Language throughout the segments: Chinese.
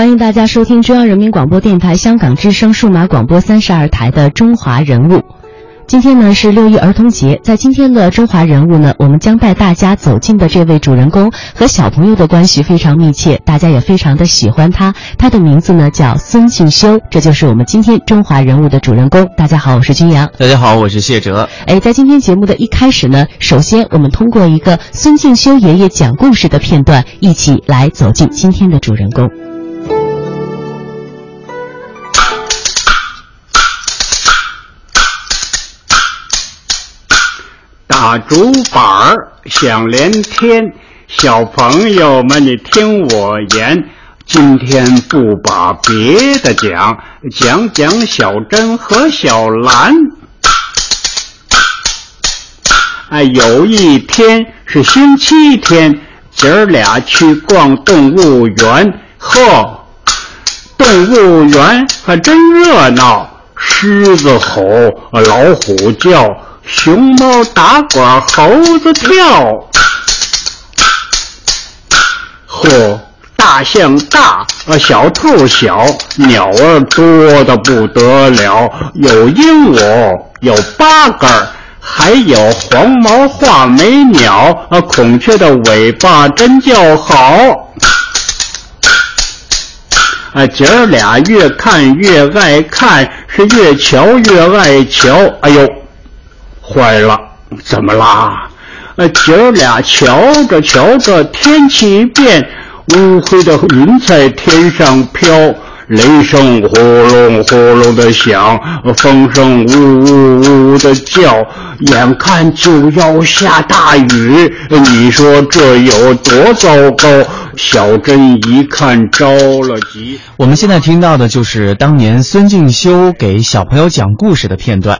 欢迎大家收听中央人民广播电台香港之声数码广播三十二台的《中华人物》。今天呢是六一儿童节，在今天的《中华人物》呢，我们将带大家走进的这位主人公和小朋友的关系非常密切，大家也非常的喜欢他。他的名字呢叫孙敬修，这就是我们今天《中华人物》的主人公。大家好，我是君阳。大家好，我是谢哲。哎，在今天节目的一开始呢，首先我们通过一个孙敬修爷爷讲故事的片段，一起来走进今天的主人公。打竹板儿响连天，小朋友们，你听我言，今天不把别的讲，讲讲小珍和小兰。哎，有一天是星期天，姐儿俩去逛动物园，呵，动物园还真热闹，狮子吼，老虎叫。熊猫打滚，猴子跳，嚯！大象大，小兔小，鸟儿多的不得了，有鹦鹉，有八哥，还有黄毛画眉鸟，啊，孔雀的尾巴真叫好。啊，姐儿俩越看越爱看，是越瞧越爱瞧，哎呦！坏了，怎么啦？呃，姐儿俩瞧着瞧着，天气一变，乌黑的云在天上飘，雷声呼隆呼隆的响，风声呜呜呜的叫，眼看就要下大雨。你说这有多糟糕？小珍一看着了急。我们现在听到的就是当年孙敬修给小朋友讲故事的片段。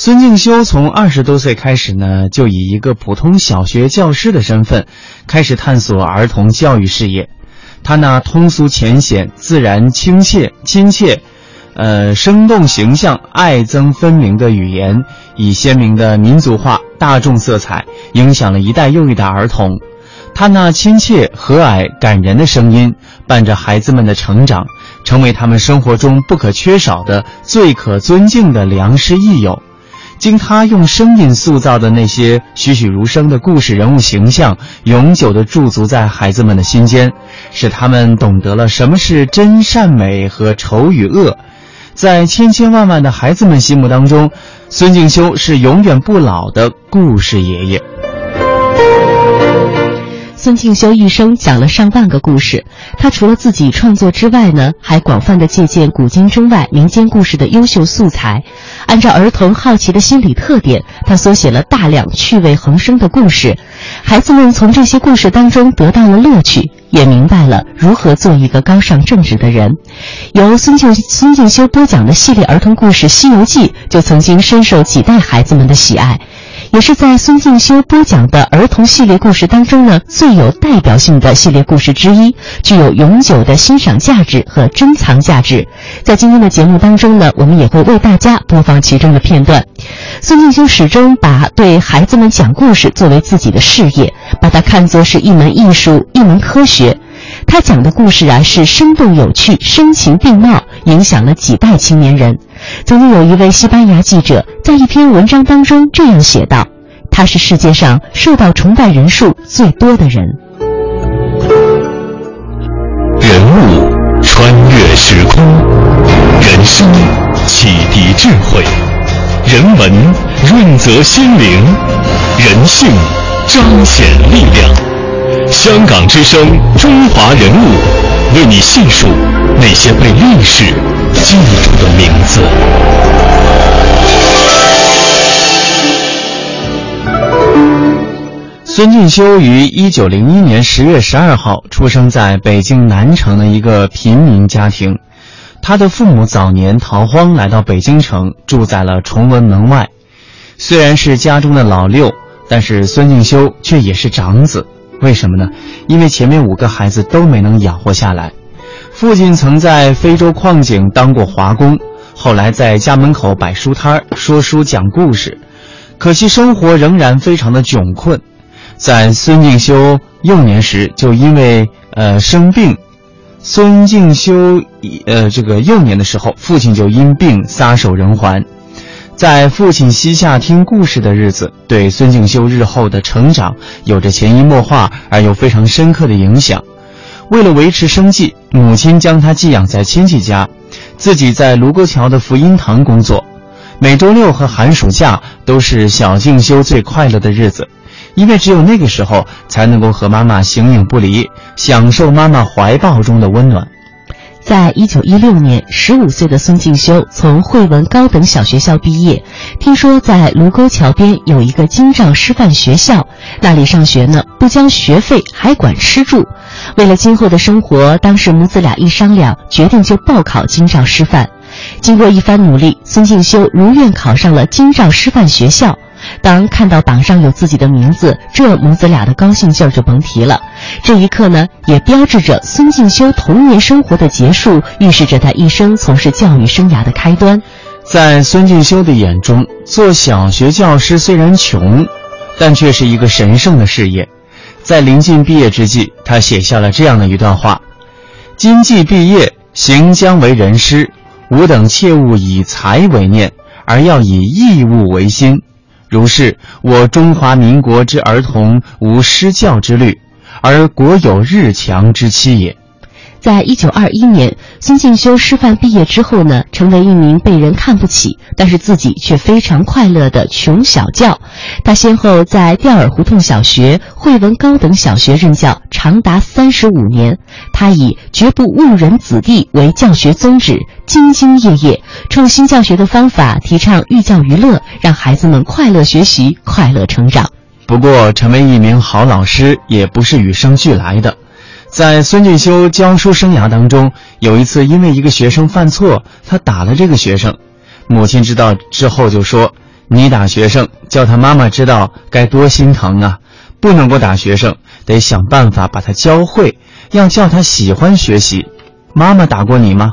孙敬修从二十多岁开始呢，就以一个普通小学教师的身份，开始探索儿童教育事业。他那通俗浅显、自然亲切、亲切，呃，生动形象、爱憎分明的语言，以鲜明的民族化、大众色彩，影响了一代又一代儿童。他那亲切、和蔼、感人的声音，伴着孩子们的成长，成为他们生活中不可缺少的、最可尊敬的良师益友。经他用声音塑造的那些栩栩如生的故事人物形象，永久地驻足在孩子们的心间，使他们懂得了什么是真善美和丑与恶。在千千万万的孩子们心目当中，孙敬修是永远不老的故事爷爷。孙敬修一生讲了上万个故事，他除了自己创作之外呢，还广泛的借鉴古今中外民间故事的优秀素材，按照儿童好奇的心理特点，他所写了大量趣味横生的故事，孩子们从这些故事当中得到了乐趣，也明白了如何做一个高尚正直的人。由孙敬孙敬修播讲的系列儿童故事《西游记》，就曾经深受几代孩子们的喜爱。也是在孙敬修播讲的儿童系列故事当中呢，最有代表性的系列故事之一，具有永久的欣赏价值和珍藏价值。在今天的节目当中呢，我们也会为大家播放其中的片段。孙敬修始终把对孩子们讲故事作为自己的事业，把它看作是一门艺术、一门科学。他讲的故事啊，是生动有趣、声情并茂，影响了几代青年人。曾经有一位西班牙记者在一篇文章当中这样写道：“他是世界上受到崇拜人数最多的人。”人物穿越时空，人生启迪智慧，人文润泽心灵，人性彰显力量。香港之声，中华人物，为你细数那些被历史记住的名字。孙敬修于一九零一年十月十二号出生在北京南城的一个贫民家庭，他的父母早年逃荒来到北京城，住在了崇文门外。虽然是家中的老六，但是孙敬修却也是长子。为什么呢？因为前面五个孩子都没能养活下来。父亲曾在非洲矿井当过华工，后来在家门口摆书摊儿说书讲故事。可惜生活仍然非常的窘困。在孙敬修幼年时就因为呃生病，孙敬修呃这个幼年的时候，父亲就因病撒手人寰。在父亲膝下听故事的日子，对孙敬修日后的成长有着潜移默化而又非常深刻的影响。为了维持生计，母亲将他寄养在亲戚家，自己在卢沟桥的福音堂工作。每周六和寒暑假都是小静修最快乐的日子，因为只有那个时候才能够和妈妈形影不离，享受妈妈怀抱中的温暖。在一九一六年，十五岁的孙敬修从惠文高等小学校毕业。听说在卢沟桥边有一个京兆师范学校，那里上学呢不交学费，还管吃住。为了今后的生活，当时母子俩一商量，决定就报考京兆师范。经过一番努力，孙敬修如愿考上了京兆师范学校。当看到榜上有自己的名字，这母子俩的高兴劲儿就甭提了。这一刻呢，也标志着孙敬修童年生活的结束，预示着他一生从事教育生涯的开端。在孙敬修的眼中，做小学教师虽然穷，但却是一个神圣的事业。在临近毕业之际，他写下了这样的一段话：“今既毕业，行将为人师，吾等切勿以财为念，而要以义务为心。”如是，我中华民国之儿童无失教之虑，而国有日强之期也。在一九二一年，孙敬修师范毕业之后呢，成为一名被人看不起，但是自己却非常快乐的穷小教。他先后在吊儿胡同小学、惠文高等小学任教，长达三十五年。他以绝不误人子弟为教学宗旨，兢兢业业，创新教学的方法，提倡寓教于乐，让孩子们快乐学习、快乐成长。不过，成为一名好老师也不是与生俱来的。在孙俊修教书生涯当中，有一次因为一个学生犯错，他打了这个学生。母亲知道之后就说：“你打学生，叫他妈妈知道该多心疼啊！不能够打学生，得想办法把他教会，要叫他喜欢学习。”妈妈打过你吗？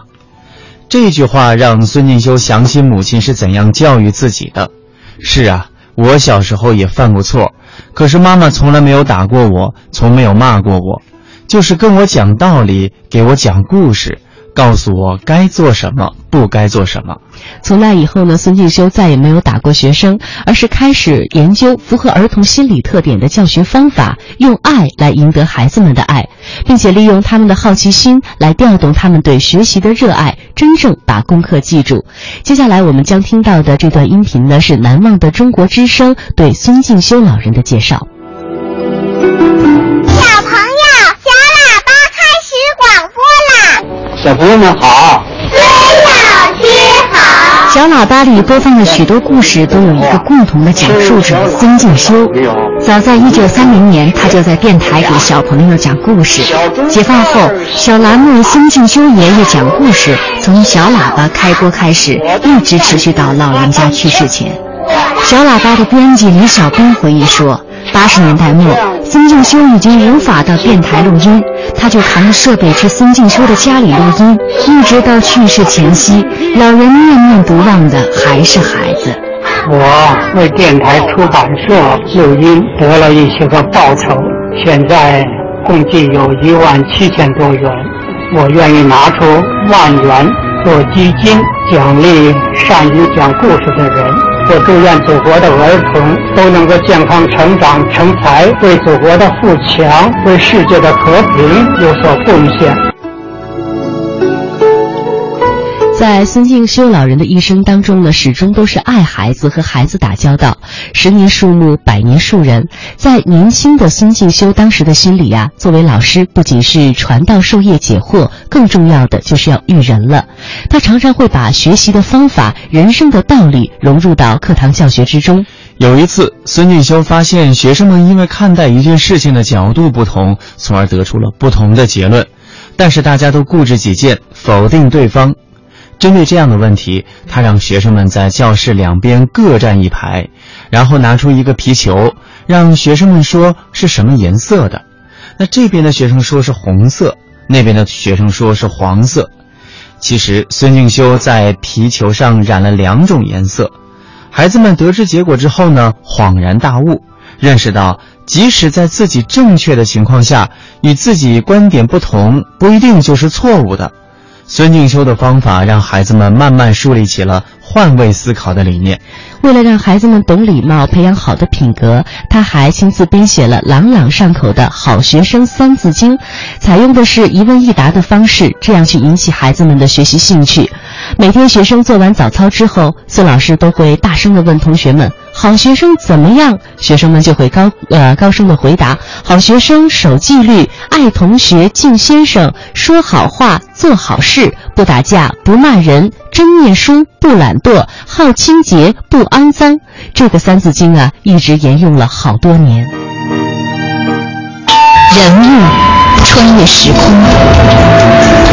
这句话让孙敬修想起母亲是怎样教育自己的。是啊，我小时候也犯过错，可是妈妈从来没有打过我，从没有骂过我。就是跟我讲道理，给我讲故事，告诉我该做什么，不该做什么。从那以后呢，孙敬修再也没有打过学生，而是开始研究符合儿童心理特点的教学方法，用爱来赢得孩子们的爱，并且利用他们的好奇心来调动他们对学习的热爱，真正把功课记住。接下来我们将听到的这段音频呢，是《难忘的中国之声》对孙敬修老人的介绍。小朋友小朋友们好，孙老师好。小喇叭里播放的许多故事都有一个共同的讲述者——孙敬修。早在一九三零年，他就在电台给小朋友讲故事。解放后，小栏目《孙敬修爷爷讲故事》从小喇叭开播开始，一直持续到老人家去世前。小喇叭的编辑李小兵回忆说：“八十年代末，孙敬修已经无法到电台录音。”他就扛着设备去孙敬秋的家里录音，一直到去世前夕，老人念念不忘的还是孩子。我为电台出版社录音得了一些个报酬，现在共计有一万七千多元，我愿意拿出万元做基金，奖励善于讲故事的人。我祝愿祖国的儿童都能够健康成长成才，为祖国的富强、为世界的和平有所贡献。在孙敬修老人的一生当中呢，始终都是爱孩子和孩子打交道。十年树木，百年树人。在年轻的孙敬修当时的心里呀，作为老师不仅是传道授业解惑，更重要的就是要育人了。他常常会把学习的方法、人生的道理融入到课堂教学之中。有一次，孙敬修发现学生们因为看待一件事情的角度不同，从而得出了不同的结论，但是大家都固执己见，否定对方。针对这样的问题，他让学生们在教室两边各站一排，然后拿出一个皮球，让学生们说是什么颜色的。那这边的学生说是红色，那边的学生说是黄色。其实孙敬修在皮球上染了两种颜色。孩子们得知结果之后呢，恍然大悟，认识到即使在自己正确的情况下，与自己观点不同，不一定就是错误的。孙敬修的方法让孩子们慢慢树立起了换位思考的理念。为了让孩子们懂礼貌，培养好的品格，他还亲自编写了朗朗上口的好学生三字经，采用的是一问一答的方式，这样去引起孩子们的学习兴趣。每天学生做完早操之后，孙老师都会大声地问同学们：“好学生怎么样？”学生们就会高呃高声地回答：“好学生守纪律，爱同学，敬先生，说好话，做好事，不打架，不骂人，真念书，不懒惰，好清洁，不肮脏。”这个三字经啊，一直沿用了好多年。人物穿越时空，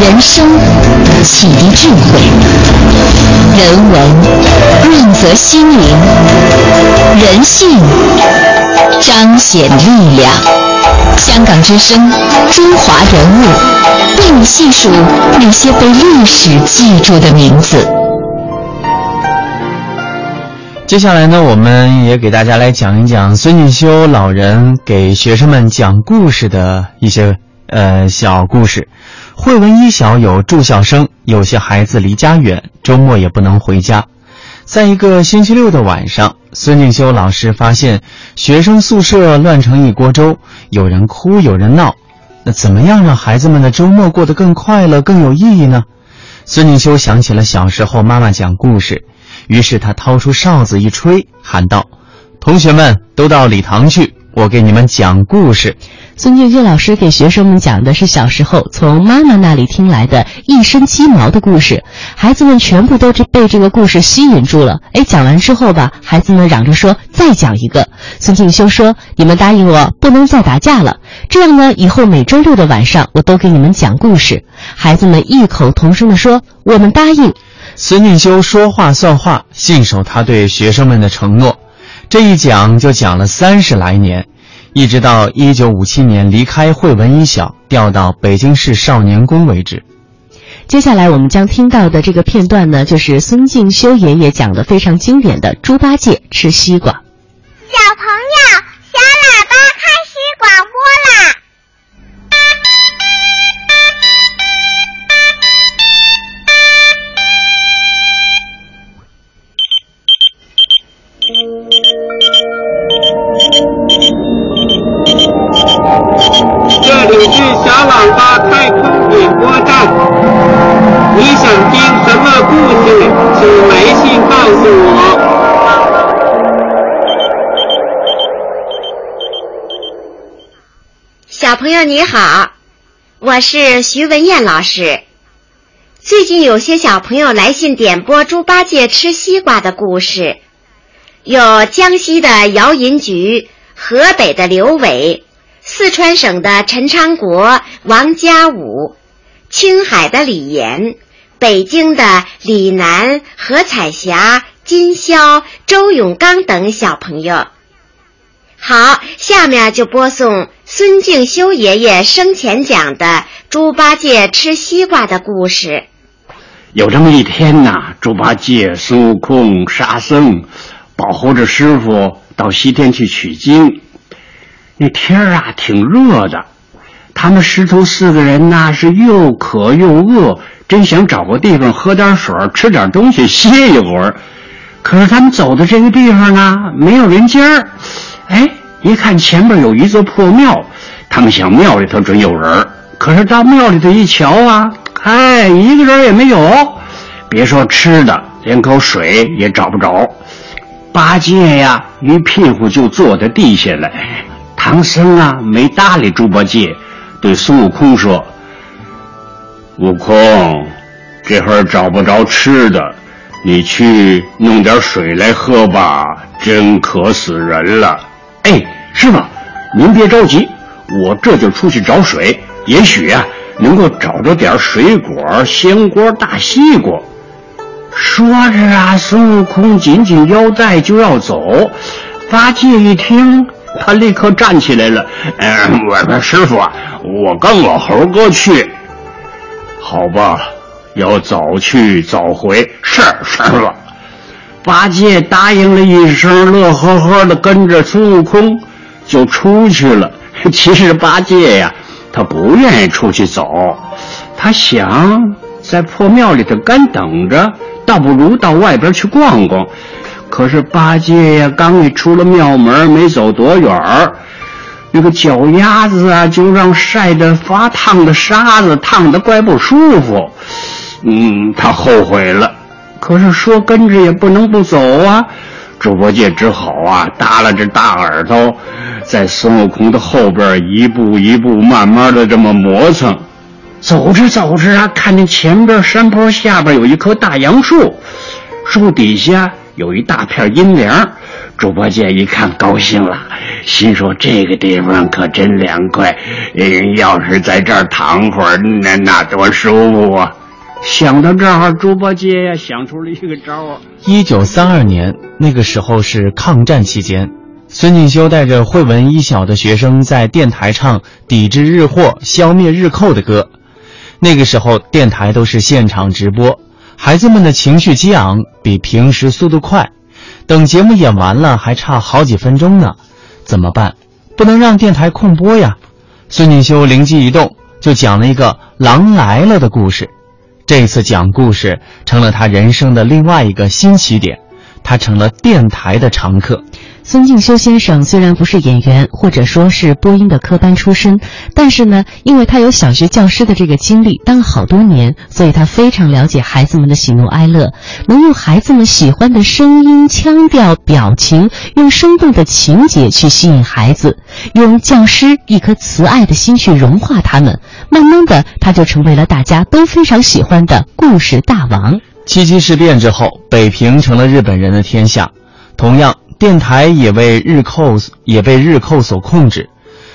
人生启迪智慧，人文润泽心灵，人性彰显力量。香港之声，中华人物，为你细数那些被历史记住的名字。接下来呢，我们也给大家来讲一讲孙敬修老人给学生们讲故事的一些呃小故事。惠文一小有住校生，有些孩子离家远，周末也不能回家。在一个星期六的晚上，孙敬修老师发现学生宿舍乱成一锅粥，有人哭，有人闹。那怎么样让孩子们的周末过得更快乐、更有意义呢？孙敬修想起了小时候妈妈讲故事。于是他掏出哨子一吹，喊道：“同学们都到礼堂去，我给你们讲故事。”孙敬修老师给学生们讲的是小时候从妈妈那里听来的一身鸡毛的故事，孩子们全部都被这个故事吸引住了。哎，讲完之后吧，孩子们嚷着说：“再讲一个。”孙敬修说：“你们答应我，不能再打架了。这样呢，以后每周六的晚上，我都给你们讲故事。”孩子们异口同声地说：“我们答应。”孙敬修说话算话，信守他对学生们的承诺。这一讲就讲了三十来年，一直到一九五七年离开惠文一小，调到北京市少年宫为止。接下来我们将听到的这个片段呢，就是孙敬修爷爷讲的非常经典的猪八戒吃西瓜。是小喇叭太空广播站，你想听什么故事，请微信告诉我。小朋友你好，我是徐文艳老师。最近有些小朋友来信点播猪八戒吃西瓜的故事，有江西的姚银菊，河北的刘伟。四川省的陈昌国、王家武，青海的李岩，北京的李楠、何彩霞、金霄、周永刚等小朋友。好，下面就播送孙敬修爷爷生前讲的猪八戒吃西瓜的故事。有这么一天呐，猪八戒、孙悟空、沙僧，保护着师傅到西天去取经。那天儿啊，挺热的。他们师徒四个人呐，是又渴又饿，真想找个地方喝点水，吃点东西，歇一会儿。可是他们走的这个地方呢，没有人家儿。哎，一看前边有一座破庙，他们想庙里头准有人。可是到庙里头一瞧啊，哎，一个人也没有。别说吃的，连口水也找不着。八戒呀，一屁股就坐在地下了。唐僧啊，没搭理猪八戒，对孙悟空说：“悟空，这会儿找不着吃的，你去弄点水来喝吧，真渴死人了。”哎，师傅，您别着急，我这就出去找水，也许啊，能够找着点水果、鲜果、大西瓜。说着啊，孙悟空紧紧腰带就要走，八戒一听。他立刻站起来了。嗯，我说师傅，我跟我猴哥去。好吧，要早去早回。是师傅。八戒答应了一声，乐呵呵的跟着孙悟空就出去了。其实八戒呀，他不愿意出去走，他想在破庙里头干等着，倒不如到外边去逛逛。可是八戒呀，刚一出了庙门，没走多远儿，那个脚丫子啊，就让晒得发烫的沙子烫得怪不舒服。嗯，他后悔了。可是说跟着也不能不走啊。猪八戒只好啊，耷拉着大耳朵，在孙悟空的后边一步一步慢慢的这么磨蹭。走着走着啊，看见前边山坡下边有一棵大杨树，树底下。有一大片阴凉，猪八戒一看高兴了，心说这个地方可真凉快，嗯要是在这儿躺会儿，那那多舒服啊！想到这儿，猪八戒呀想出了一个招儿。一九三二年，那个时候是抗战期间，孙敬修带着惠文一小的学生在电台唱抵制日货、消灭日寇的歌。那个时候电台都是现场直播。孩子们的情绪激昂，比平时速度快。等节目演完了，还差好几分钟呢，怎么办？不能让电台空播呀！孙锦修灵机一动，就讲了一个“狼来了”的故事。这次讲故事成了他人生的另外一个新起点，他成了电台的常客。孙敬修先生虽然不是演员，或者说是播音的科班出身，但是呢，因为他有小学教师的这个经历，当了好多年，所以他非常了解孩子们的喜怒哀乐，能用孩子们喜欢的声音、腔调、表情，用生动的情节去吸引孩子，用教师一颗慈爱的心去融化他们。慢慢的，他就成为了大家都非常喜欢的故事大王。七七事变之后，北平成了日本人的天下，同样。电台也为日寇也被日寇所控制。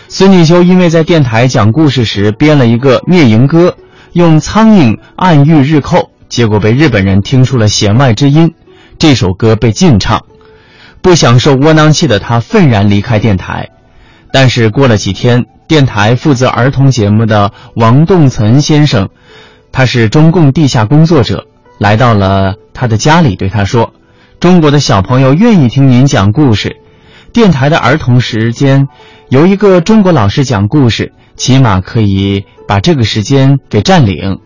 孙敬修因为在电台讲故事时编了一个灭蝇歌，用苍蝇暗喻日寇，结果被日本人听出了弦外之音，这首歌被禁唱。不享受窝囊气的他愤然离开电台。但是过了几天，电台负责儿童节目的王栋岑先生，他是中共地下工作者，来到了他的家里，对他说。中国的小朋友愿意听您讲故事，电台的儿童时间由一个中国老师讲故事，起码可以把这个时间给占领。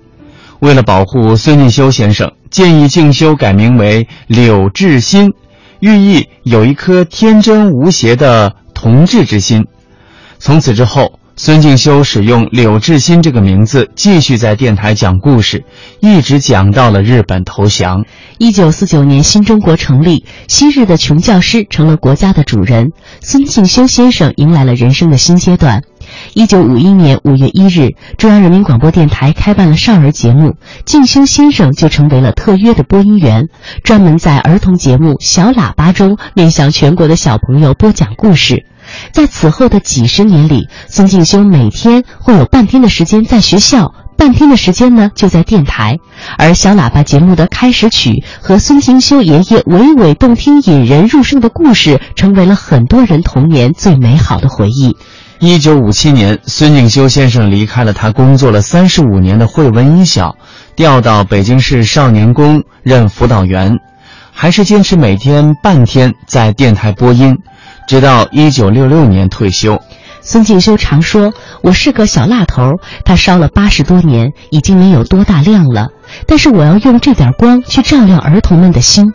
为了保护孙敬修先生，建议静修改名为柳志新，寓意有一颗天真无邪的童稚之心。从此之后。孙敬修使用柳志新这个名字，继续在电台讲故事，一直讲到了日本投降。一九四九年，新中国成立，昔日的穷教师成了国家的主人，孙敬修先生迎来了人生的新阶段。一九五一年五月一日，中央人民广播电台开办了少儿节目，敬修先生就成为了特约的播音员，专门在儿童节目《小喇叭》中面向全国的小朋友播讲故事。在此后的几十年里，孙敬修每天会有半天的时间在学校，半天的时间呢就在电台。而小喇叭节目的开始曲和孙敬修爷爷娓娓动听、引人入胜的故事，成为了很多人童年最美好的回忆。一九五七年，孙敬修先生离开了他工作了三十五年的汇文一小，调到北京市少年宫任辅导员，还是坚持每天半天在电台播音。直到一九六六年退休，孙敬修常说：“我是个小蜡头，他烧了八十多年，已经没有多大亮了。但是我要用这点光去照亮儿童们的心。”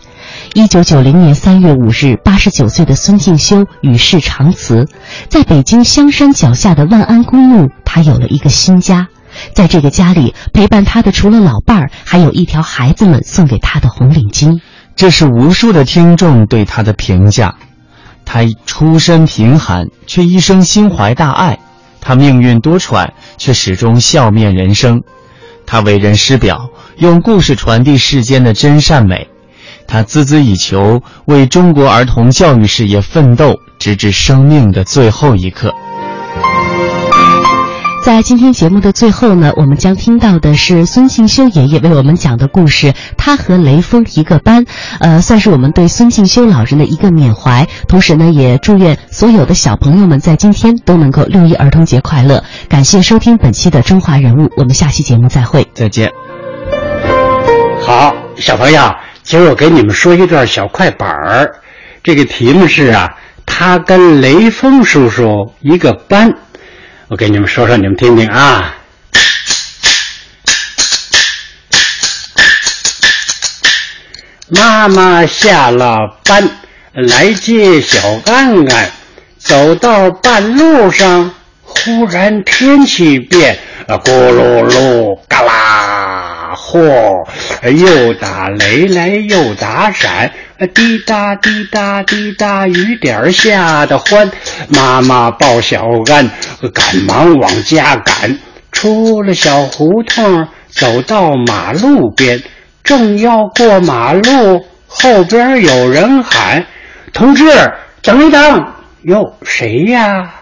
一九九零年三月五日，八十九岁的孙敬修与世长辞，在北京香山脚下的万安公墓，他有了一个新家。在这个家里，陪伴他的除了老伴儿，还有一条孩子们送给他的红领巾。这是无数的听众对他的评价。他出身贫寒，却一生心怀大爱；他命运多舛，却始终笑面人生。他为人师表，用故事传递世间的真善美。他孜孜以求，为中国儿童教育事业奋斗，直至生命的最后一刻。在今天节目的最后呢，我们将听到的是孙庆修爷爷为我们讲的故事。他和雷锋一个班，呃，算是我们对孙庆修老人的一个缅怀。同时呢，也祝愿所有的小朋友们在今天都能够六一儿童节快乐。感谢收听本期的《中华人物》，我们下期节目再会，再见。好，小朋友，今儿我给你们说一段小快板儿，这个题目是啊。他跟雷锋叔叔一个班。我给你们说说，你们听听啊。妈妈下了班来接小干干，走到半路上，忽然天气变，啊咕噜噜，嘎啦，嚯，又打雷来又打闪，滴答滴答滴答，雨点下的欢。妈妈抱小安，赶忙往家赶，出了小胡同，走到马路边。正要过马路，后边有人喊：“同志，等一等！”哟，谁呀？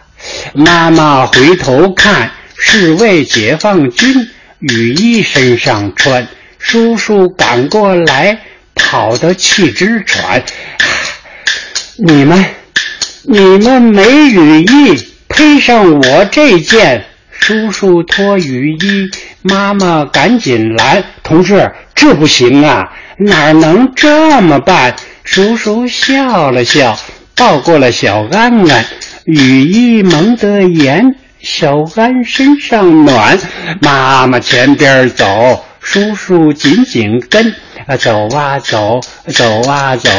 妈妈回头看，是位解放军，雨衣身上穿。叔叔赶过来，跑得气直喘。你们，你们没雨衣，配上我这件。叔叔脱雨衣，妈妈赶紧拦：“同志，这不行啊，哪能这么办？”叔叔笑了笑，抱过了小安安。雨衣蒙得严，小安身上暖。妈妈前边走，叔叔紧紧跟。啊，走啊走，走啊走，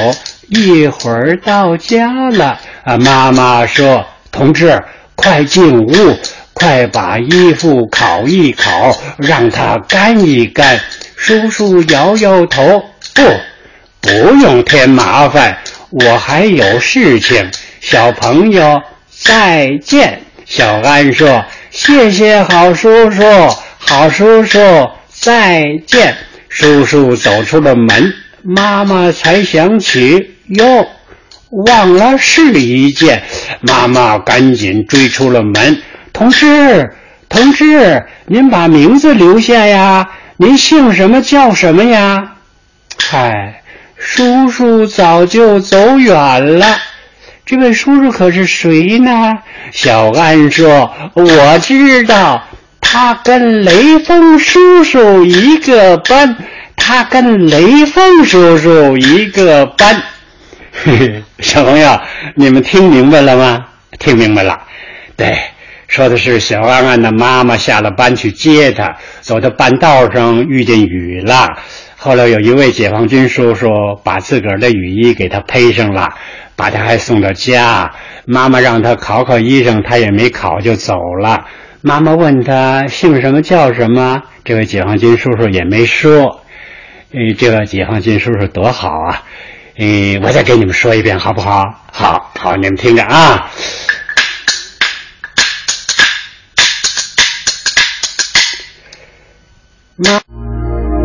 一会儿到家了。啊，妈妈说：“同志，快进屋。”快把衣服烤一烤，让它干一干。叔叔摇摇头，不，不用添麻烦，我还有事情。小朋友再见。小安说：“谢谢好叔叔，好叔叔再见。”叔叔走出了门，妈妈才想起哟，忘了试一件。妈妈赶紧追出了门。同志，同志，您把名字留下呀！您姓什么？叫什么呀？嗨，叔叔早就走远了。这位叔叔可是谁呢？小安说：“我知道，他跟雷锋叔叔一个班。他跟雷锋叔叔一个班。”嘿嘿，小朋友，你们听明白了吗？听明白了，对。说的是小安安的妈妈下了班去接他，走到半道上遇见雨了。后来有一位解放军叔叔把自个儿的雨衣给他披上了，把他还送到家。妈妈让他考考医生，他也没考就走了。妈妈问他姓什么叫什么，这位解放军叔叔也没说。诶，这个解放军叔叔多好啊！诶，我再给你们说一遍好不好？好好，你们听着啊。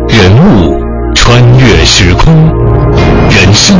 人物穿越时空，人生